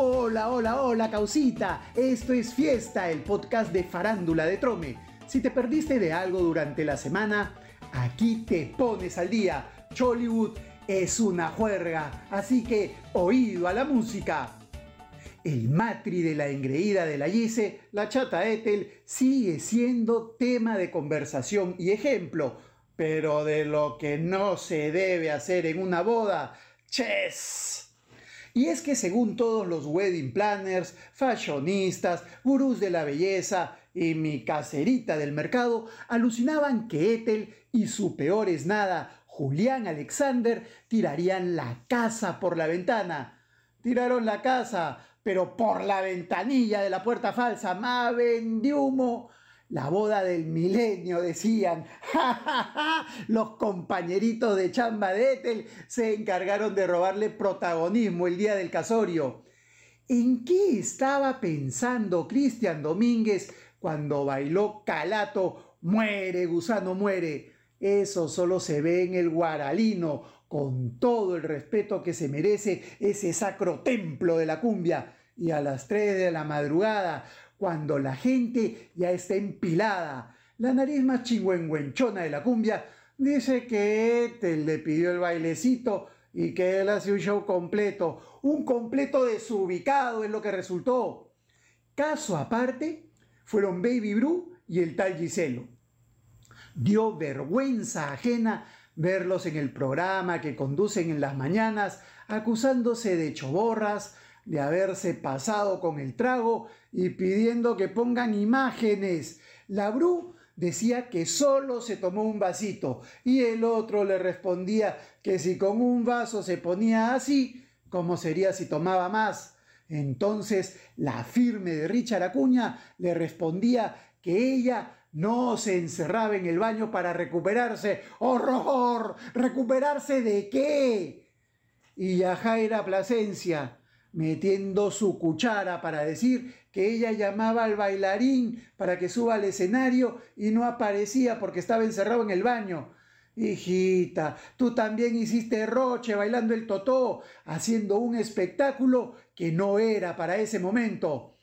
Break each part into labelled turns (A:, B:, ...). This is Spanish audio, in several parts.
A: Hola, hola, hola, causita. Esto es Fiesta, el podcast de Farándula de Trome. Si te perdiste de algo durante la semana, aquí te pones al día. Chollywood es una juerga, así que oído a la música. El matri de la engreída de la Yese, la chata Ethel, sigue siendo tema de conversación y ejemplo, pero de lo que no se debe hacer en una boda, ¡ches! Y es que según todos los wedding planners, fashionistas, gurús de la belleza y mi caserita del mercado alucinaban que Ethel y su peor es nada, Julián Alexander, tirarían la casa por la ventana. Tiraron la casa, pero por la ventanilla de la puerta falsa, maven de humo. La boda del milenio, decían. Los compañeritos de chamba de se encargaron de robarle protagonismo el día del casorio. ¿En qué estaba pensando Cristian Domínguez cuando bailó Calato? Muere, gusano, muere. Eso solo se ve en el Guaralino, con todo el respeto que se merece ese sacro templo de la cumbia. Y a las 3 de la madrugada, cuando la gente ya está empilada. La nariz más chingüengüenchona de la cumbia dice que Ethel le pidió el bailecito y que él hace un show completo. Un completo desubicado es lo que resultó. Caso aparte, fueron Baby Bru y el tal Giselo. Dio vergüenza ajena verlos en el programa que conducen en las mañanas acusándose de choborras, de haberse pasado con el trago y pidiendo que pongan imágenes. La Bru decía que solo se tomó un vasito y el otro le respondía que si con un vaso se ponía así, ¿cómo sería si tomaba más? Entonces la firme de Richard Acuña le respondía que ella no se encerraba en el baño para recuperarse. ¡Horror! ¿Recuperarse de qué? Y Yajaira Plasencia metiendo su cuchara para decir que ella llamaba al bailarín para que suba al escenario y no aparecía porque estaba encerrado en el baño. Hijita, tú también hiciste roche bailando el totó, haciendo un espectáculo que no era para ese momento.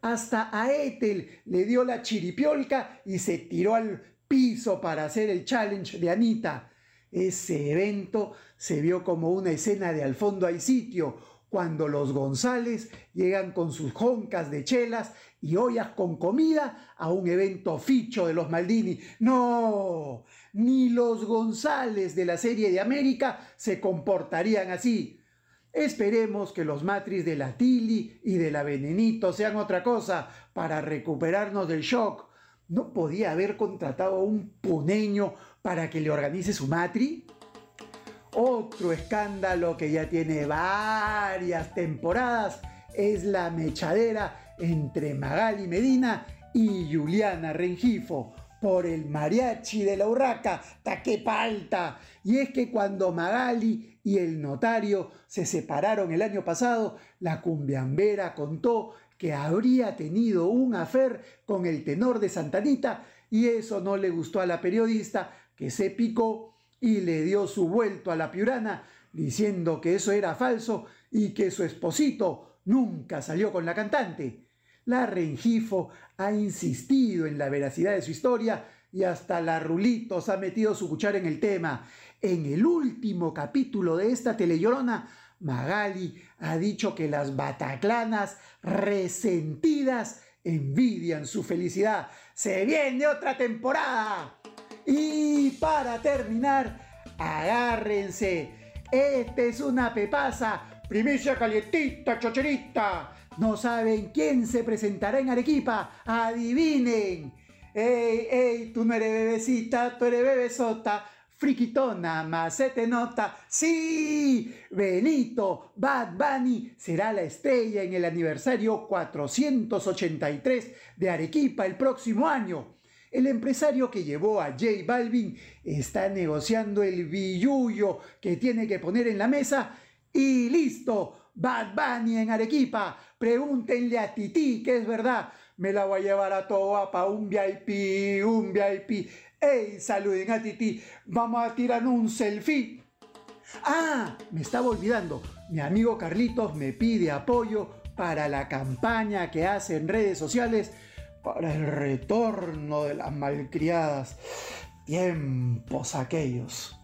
A: Hasta a Ethel le dio la chiripiolca y se tiró al piso para hacer el challenge de Anita. Ese evento se vio como una escena de al fondo hay sitio, cuando los González llegan con sus joncas de chelas y ollas con comida a un evento ficho de los Maldini. No, ni los González de la serie de América se comportarían así. Esperemos que los matris de la Tili y de la Venenito sean otra cosa para recuperarnos del shock. ¿No podía haber contratado a un puneño para que le organice su matri? Otro escándalo que ya tiene varias temporadas es la mechadera entre Magali Medina y Juliana Rengifo por el mariachi de la urraca, taquepalta. Y es que cuando Magali y el notario se separaron el año pasado, la cumbiambera contó que habría tenido un afer con el tenor de Santanita y eso no le gustó a la periodista que se picó y le dio su vuelto a la piurana diciendo que eso era falso y que su esposito nunca salió con la cantante. La Rengifo ha insistido en la veracidad de su historia y hasta la Rulitos ha metido su cuchara en el tema. En el último capítulo de esta telellorona, Magali ha dicho que las bataclanas resentidas envidian su felicidad. ¡Se viene otra temporada! Y para terminar, agárrense. Este es una pepaza. Primicia calientita, chocherita. No saben quién se presentará en Arequipa. Adivinen. Ey, ey, tú no eres bebecita, tú eres bebesota. Friquitona, más se te nota. Sí, Benito, Bad Bunny será la estrella en el aniversario 483 de Arequipa el próximo año. El empresario que llevó a J Balvin está negociando el billuyo que tiene que poner en la mesa y listo, Bad Bunny en Arequipa. Pregúntenle a Titi que es verdad. Me la voy a llevar a toa para un VIP, un VIP. ¡Ey, saluden a Titi! Vamos a tirar un selfie. Ah, me estaba olvidando. Mi amigo Carlitos me pide apoyo para la campaña que hace en redes sociales para el retorno de las malcriadas. Tiempos aquellos.